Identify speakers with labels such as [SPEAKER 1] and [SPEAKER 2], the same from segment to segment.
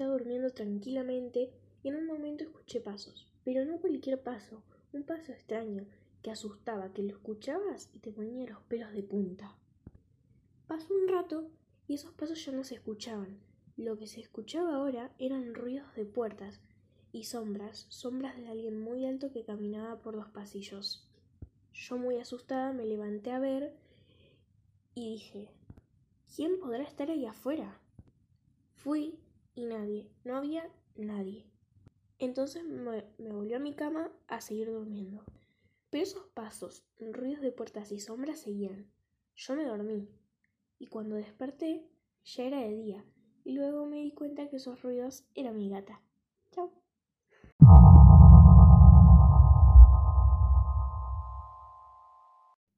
[SPEAKER 1] estaba durmiendo tranquilamente y en un momento escuché pasos, pero no cualquier paso, un paso extraño que asustaba, que lo escuchabas y te ponía los pelos de punta. Pasó un rato y esos pasos ya no se escuchaban. Lo que se escuchaba ahora eran ruidos de puertas y sombras, sombras de alguien muy alto que caminaba por los pasillos. Yo muy asustada me levanté a ver y dije, ¿quién podrá estar ahí afuera? Fui y nadie, no había nadie. Entonces me, volvió a mi cama a seguir durmiendo. Pero esos pasos, ruidos de puertas y sombras seguían. Yo me dormí. Y cuando desperté, ya era de día. Y luego me di cuenta que esos ruidos eran mi gata.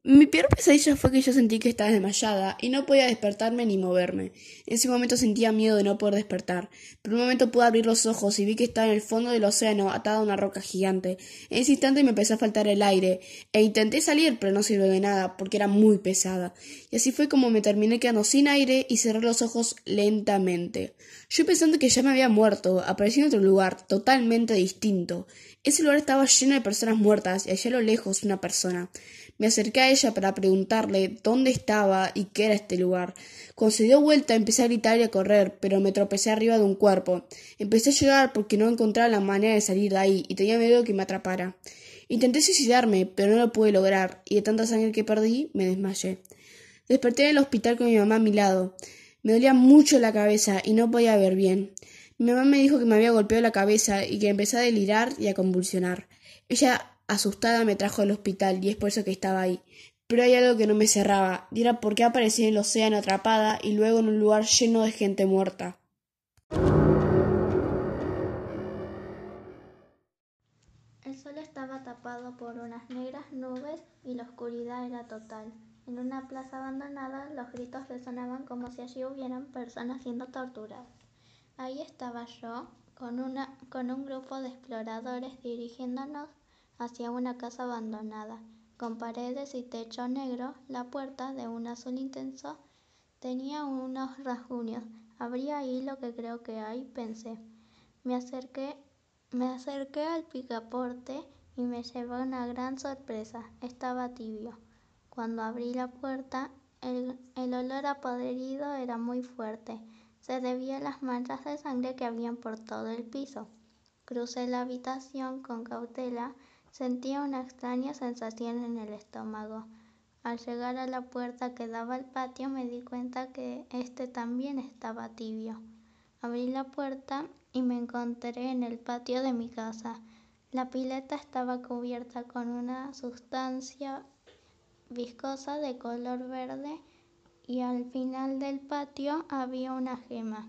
[SPEAKER 2] Mi peor pesadilla fue que yo sentí que estaba desmayada y no podía despertarme ni moverme. En ese momento sentía miedo de no poder despertar. Por un momento pude abrir los ojos y vi que estaba en el fondo del océano atada a una roca gigante. En ese instante me empezó a faltar el aire e intenté salir pero no sirvió de nada porque era muy pesada. Y así fue como me terminé quedando sin aire y cerré los ojos lentamente. Yo pensando que ya me había muerto, aparecí en otro lugar totalmente distinto. Ese lugar estaba lleno de personas muertas y allá a lo lejos una persona. Me acerqué a ella para preguntarle dónde estaba y qué era este lugar. Cuando se dio vuelta empecé a gritar y a correr, pero me tropecé arriba de un cuerpo. Empecé a llegar porque no encontraba la manera de salir de ahí y tenía miedo que me atrapara. Intenté suicidarme, pero no lo pude lograr, y de tanta sangre que perdí, me desmayé. Desperté en el hospital con mi mamá a mi lado. Me dolía mucho la cabeza y no podía ver bien. Mi mamá me dijo que me había golpeado la cabeza y que empecé a delirar y a convulsionar. Ella asustada me trajo al hospital y es por eso que estaba ahí. Pero hay algo que no me cerraba, y por qué aparecí en el océano atrapada y luego en un lugar lleno de gente muerta.
[SPEAKER 3] El sol estaba tapado por unas negras nubes y la oscuridad era total. En una plaza abandonada los gritos resonaban como si allí hubieran personas siendo torturadas. Ahí estaba yo, con, una, con un grupo de exploradores dirigiéndonos hacia una casa abandonada, con paredes y techo negro. La puerta, de un azul intenso, tenía unos rasguños. Habría ahí lo que creo que hay, pensé. Me acerqué, me acerqué al picaporte y me llevó una gran sorpresa. Estaba tibio. Cuando abrí la puerta, el, el olor a podrido era muy fuerte. Se debía a las manchas de sangre que habían por todo el piso. Crucé la habitación con cautela Sentía una extraña sensación en el estómago. Al llegar a la puerta que daba al patio me di cuenta que este también estaba tibio. Abrí la puerta y me encontré en el patio de mi casa. La pileta estaba cubierta con una sustancia viscosa de color verde y al final del patio había una gema.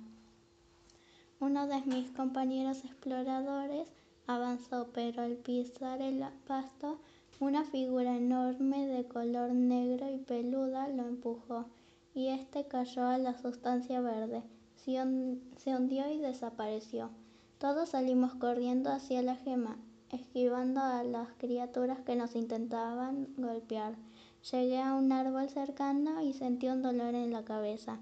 [SPEAKER 3] Uno de mis compañeros exploradores avanzó, pero al pisar el pasto, una figura enorme de color negro y peluda lo empujó, y éste cayó a la sustancia verde. Se hundió y desapareció. Todos salimos corriendo hacia la gema, esquivando a las criaturas que nos intentaban golpear. Llegué a un árbol cercano y sentí un dolor en la cabeza.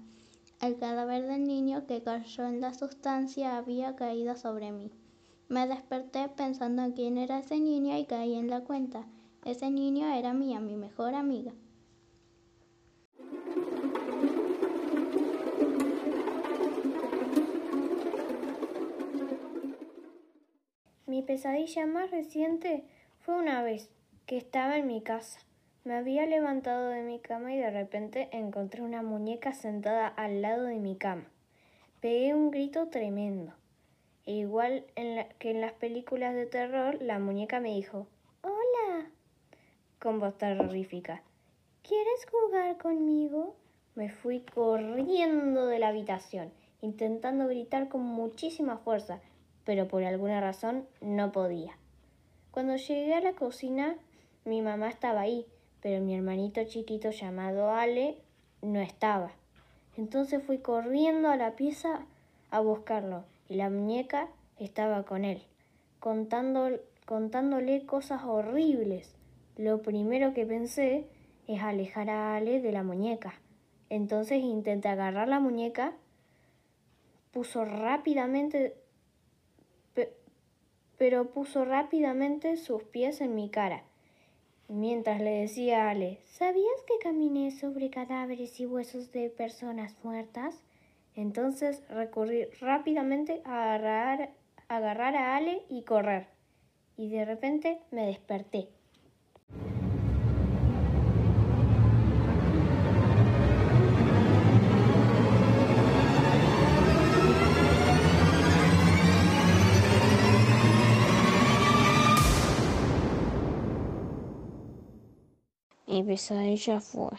[SPEAKER 3] El cadáver del niño que cayó en la sustancia había caído sobre mí. Me desperté pensando en quién era ese niño y caí en la cuenta. Ese niño era mía, mi mejor amiga.
[SPEAKER 4] Mi pesadilla más reciente fue una vez que estaba en mi casa. Me había levantado de mi cama y de repente encontré una muñeca sentada al lado de mi cama. Pegué un grito tremendo. E igual que en las películas de terror, la muñeca me dijo, Hola, con voz terrorífica. ¿Quieres jugar conmigo? Me fui corriendo de la habitación, intentando gritar con muchísima fuerza, pero por alguna razón no podía. Cuando llegué a la cocina, mi mamá estaba ahí, pero mi hermanito chiquito llamado Ale no estaba. Entonces fui corriendo a la pieza a buscarlo la muñeca estaba con él, contándole cosas horribles. Lo primero que pensé es alejar a Ale de la muñeca. Entonces intenté agarrar la muñeca, puso rápidamente pero puso rápidamente sus pies en mi cara. Mientras le decía a Ale, ¿sabías que caminé sobre cadáveres y huesos de personas muertas? Entonces recurrí rápidamente a agarrar, agarrar a Ale y correr. Y de repente me desperté.
[SPEAKER 5] Mi pesadilla fue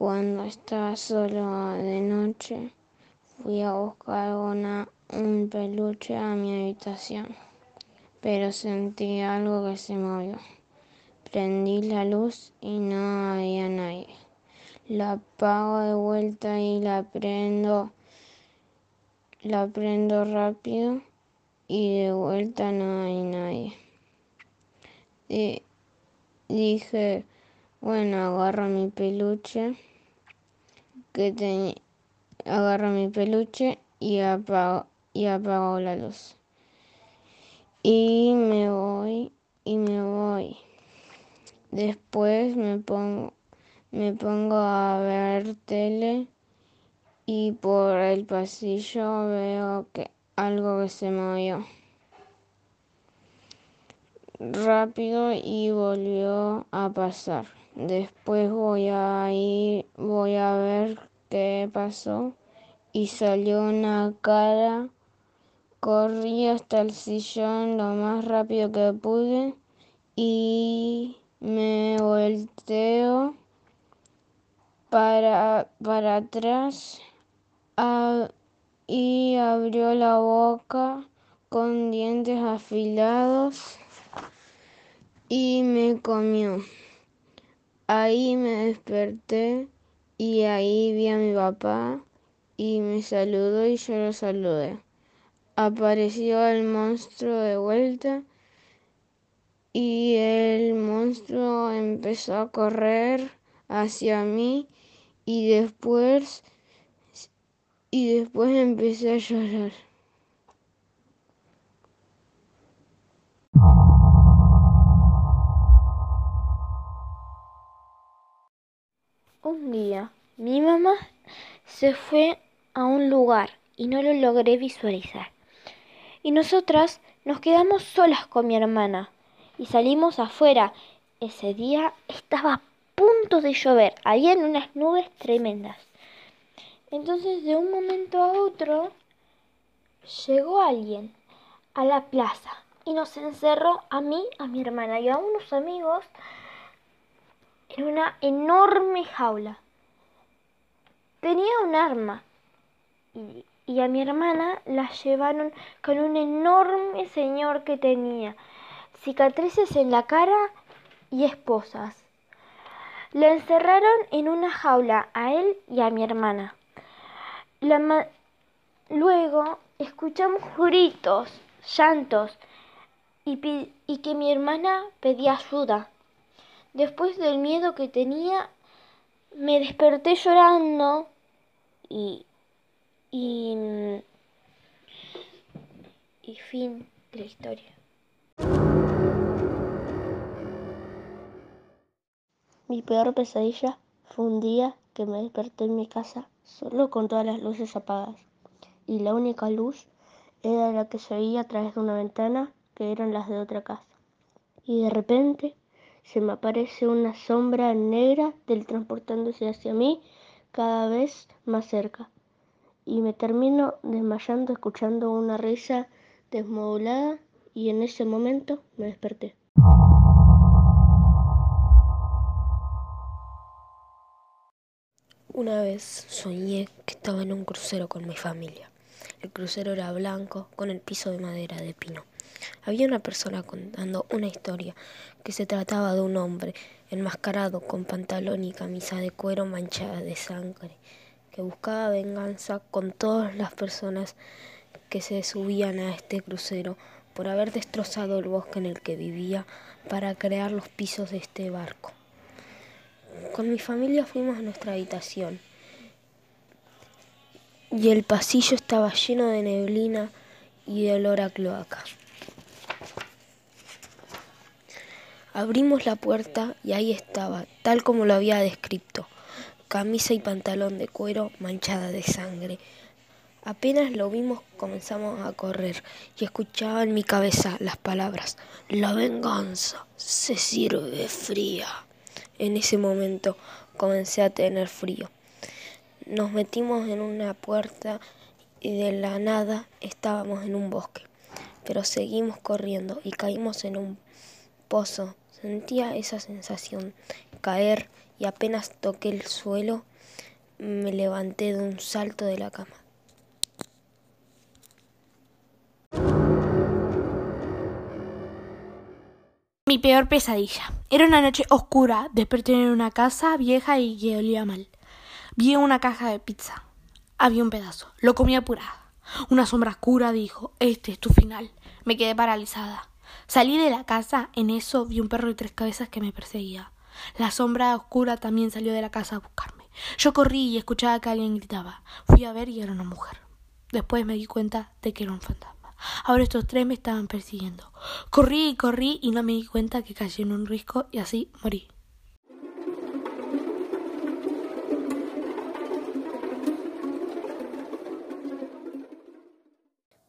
[SPEAKER 5] cuando estaba solo de noche, fui a buscar una, un peluche a mi habitación, pero sentí algo que se movió. Prendí la luz y no había nadie. La apago de vuelta y la prendo, la prendo rápido y de vuelta no hay nadie. Y dije, bueno, agarro mi peluche que agarro mi peluche y apago, y apago la luz. Y me voy y me voy. Después me pongo, me pongo a ver tele y por el pasillo veo que algo que se movió rápido y volvió a pasar. Después voy a ir, voy a ver qué pasó y salió una cara. Corrí hasta el sillón lo más rápido que pude y me volteo para, para atrás y abrió la boca con dientes afilados y me comió. Ahí me desperté y ahí vi a mi papá y me saludó y yo lo saludé. Apareció el monstruo de vuelta y el monstruo empezó a correr hacia mí y después y después empecé a llorar.
[SPEAKER 1] Día mi mamá se fue a un lugar y no lo logré visualizar. Y nosotras nos quedamos solas con mi hermana y salimos afuera. Ese día estaba a punto de llover, habían unas nubes tremendas. Entonces de un momento a otro llegó alguien a la plaza y nos encerró a mí, a mi hermana y a unos amigos en una enorme jaula. Tenía un arma y, a mi hermana la llevaron con un enorme señor que tenía cicatrices en la cara y esposas. La encerraron en una jaula a él y a mi hermana. Luego escuchamos gritos, llantos y, y que mi hermana pedía ayuda. Después del miedo que tenía, me desperté llorando y, y, y fin de la historia.
[SPEAKER 5] Mi peor pesadilla fue un día que me desperté en mi casa solo con todas las luces apagadas y la única luz era la que se veía a través de una ventana que eran las de otra casa. Y de repente se me aparece una sombra negra transportándose hacia mí cada vez más cerca y me termino desmayando escuchando una risa desmodulada y en ese momento me desperté.
[SPEAKER 1] Una vez soñé que estaba en un crucero con mi familia. El crucero era blanco con el piso de madera de pino. Había una persona contando una historia que se trataba de un hombre enmascarado con pantalón y camisa de cuero manchada de sangre, que buscaba venganza con todas las personas que se subían a este crucero por haber destrozado el bosque en el que vivía para crear los pisos de este barco. Con mi familia fuimos a nuestra habitación
[SPEAKER 6] y el pasillo estaba lleno de neblina y de olor a cloaca. Abrimos la puerta y ahí estaba, tal como lo había descrito, camisa y pantalón de cuero manchada de sangre. Apenas lo vimos comenzamos a correr y escuchaba en mi cabeza las palabras, la venganza se sirve fría. En ese momento comencé a tener frío. Nos metimos en una puerta y de la nada estábamos en un bosque, pero seguimos corriendo y caímos en un pozo. Sentía esa sensación, caer y apenas toqué el suelo, me levanté de un salto de la cama.
[SPEAKER 7] Mi peor pesadilla. Era una noche oscura, desperté en una casa vieja y que olía mal. Vi una caja de pizza. Había un pedazo. Lo comí apurada. Una sombra oscura dijo, este es tu final. Me quedé paralizada. Salí de la casa, en eso vi un perro de tres cabezas que me perseguía. La sombra oscura también salió de la casa a buscarme. Yo corrí y escuchaba que alguien gritaba. Fui a ver y era una mujer. Después me di cuenta de que era un fantasma. Ahora estos tres me estaban persiguiendo. Corrí y corrí y no me di cuenta que caí en un risco y así morí.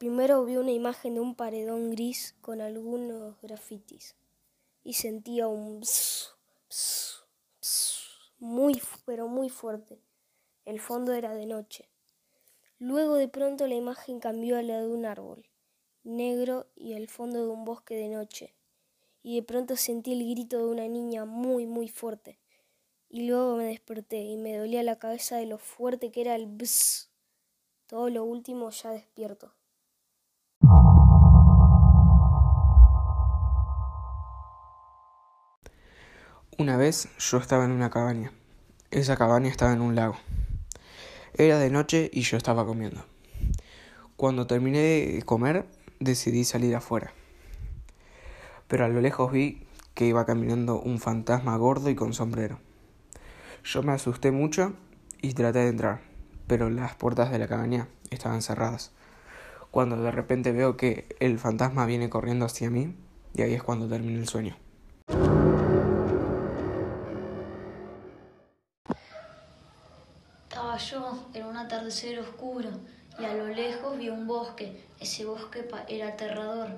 [SPEAKER 6] Primero vi una imagen de un paredón gris con algunos grafitis y sentía un pss, muy pero muy fuerte. El fondo era de noche. Luego de pronto la imagen cambió a la de un árbol negro y el fondo de un bosque de noche. Y de pronto sentí el grito de una niña muy, muy fuerte. Y luego me desperté y me dolía la cabeza de lo fuerte que era el bzz. Todo lo último ya despierto.
[SPEAKER 8] Una vez yo estaba en una cabaña. Esa cabaña estaba en un lago. Era de noche y yo estaba comiendo. Cuando terminé de comer, decidí salir afuera. Pero a lo lejos vi que iba caminando un fantasma gordo y con sombrero. Yo me asusté mucho y traté de entrar, pero las puertas de la cabaña estaban cerradas. Cuando de repente veo que el fantasma viene corriendo hacia mí, y ahí es cuando termina el sueño.
[SPEAKER 9] Yo en un atardecer oscuro y a lo lejos vi un bosque. Ese bosque era aterrador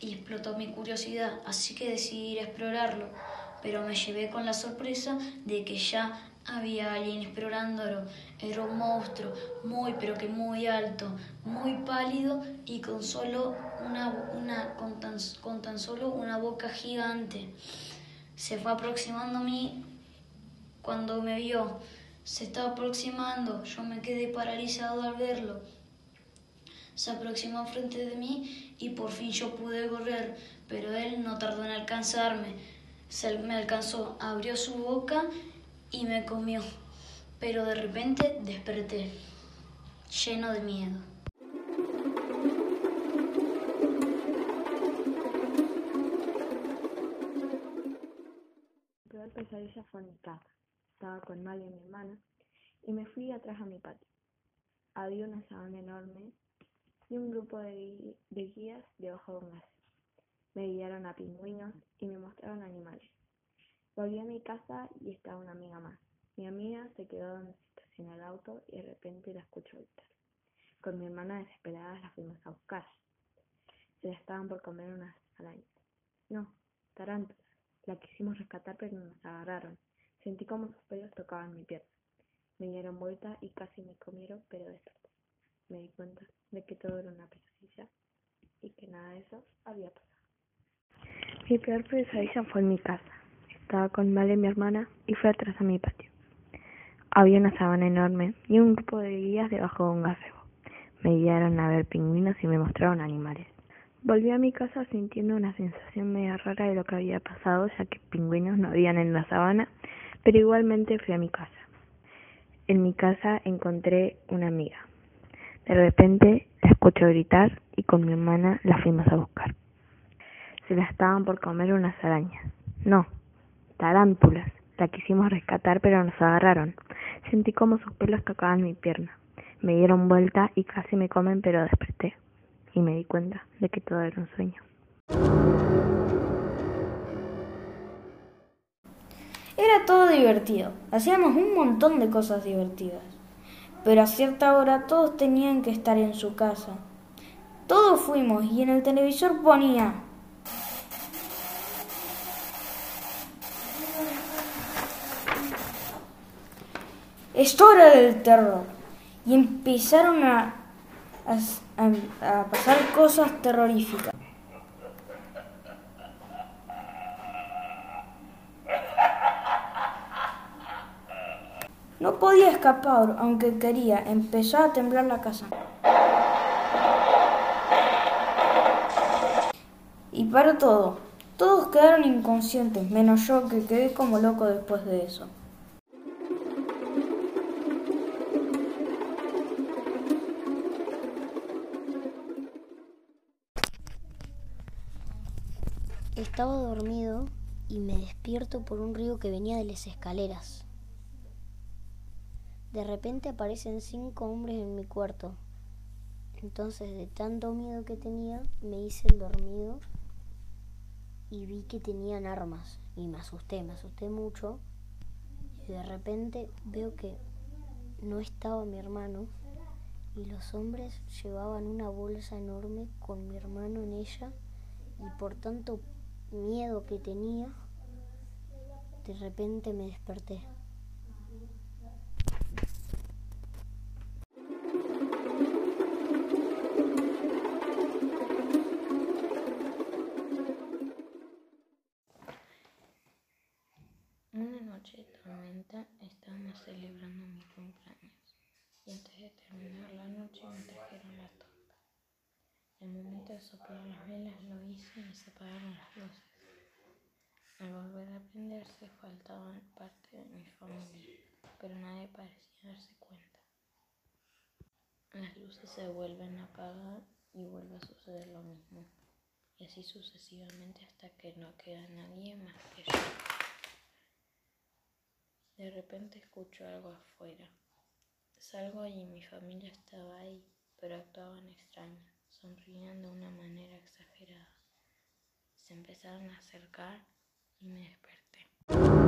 [SPEAKER 9] y explotó mi curiosidad, así que decidí ir a explorarlo. Pero me llevé con la sorpresa de que ya había alguien explorándolo. Era un monstruo, muy pero que muy alto, muy pálido y con solo una con, tan, con tan solo una boca gigante. Se fue aproximando a mí cuando me vio. Se estaba aproximando, yo me quedé paralizado al verlo. Se aproximó frente de mí y por fin yo pude correr, pero él no tardó en alcanzarme. Se me alcanzó, abrió su boca y me comió. Pero de repente desperté, lleno de miedo.
[SPEAKER 10] Estaba con Mali y mi hermana y me fui atrás a mi patio. Había una sabana enorme y un grupo de, de guías debajo de un gas. Me guiaron a pingüinos y me mostraron animales. Volví a mi casa y estaba una amiga más. Mi amiga se quedó donde se estacionó el auto y de repente la escucho gritar. Con mi hermana desesperada la fuimos a buscar. Se la estaban por comer unas arañas. No, tarántulas. La quisimos rescatar pero nos agarraron. Sentí como sus pelos tocaban mi pierna. Me dieron vuelta y casi me comieron, pero desperté. Me di cuenta de que todo era una pesadilla y que nada de eso había pasado. Mi peor pesadilla fue en mi casa. Estaba con Vale, mi hermana, y fui atrás a mi patio. Había una sabana enorme y un grupo de guías debajo de un gazebo. Me guiaron a ver pingüinos y me mostraron animales. Volví a mi casa sintiendo una sensación media rara de lo que había pasado, ya que pingüinos no habían en la sabana, pero igualmente fui a mi casa. En mi casa encontré una amiga. De repente la escucho gritar y con mi hermana la fuimos a buscar. Se la estaban por comer unas arañas. No, tarántulas. La quisimos rescatar pero nos agarraron. Sentí como sus pelos tocaban mi pierna. Me dieron vuelta y casi me comen, pero desperté y me di cuenta de que todo era un sueño.
[SPEAKER 11] Todo divertido. Hacíamos un montón de cosas divertidas. Pero a cierta hora todos tenían que estar en su casa. Todos fuimos y en el televisor ponía Es hora del terror. Y empezaron a, a pasar cosas terroríficas. No podía escapar, aunque quería. Empezó a temblar la casa. Y paró todo. Todos quedaron inconscientes, menos yo que quedé como loco después de eso.
[SPEAKER 5] Estaba dormido y me despierto por un ruido que venía de las escaleras. De repente aparecen cinco hombres en mi cuarto. Entonces, de tanto miedo que tenía, me hice el dormido y vi que tenían armas. Y me asusté, me asusté mucho. Y de repente veo que no estaba mi hermano. Y los hombres llevaban una bolsa enorme con mi hermano en ella. Y por tanto miedo que tenía, de repente me desperté.
[SPEAKER 12] Tormenta estábamos celebrando mi cumpleaños y antes de terminar la noche me trajeron la torta. El momento de soplar las velas lo hice y se apagaron las luces. Al volver a prenderse faltaban parte de mi familia, pero nadie parecía darse cuenta. Las luces se vuelven a apagar y vuelve a suceder lo mismo, y así sucesivamente hasta que no queda nadie más que yo. De repente escucho algo afuera. Salgo y mi familia estaba ahí, pero actuaban extraño, sonreían de una manera exagerada. Se empezaron a acercar y me desperté.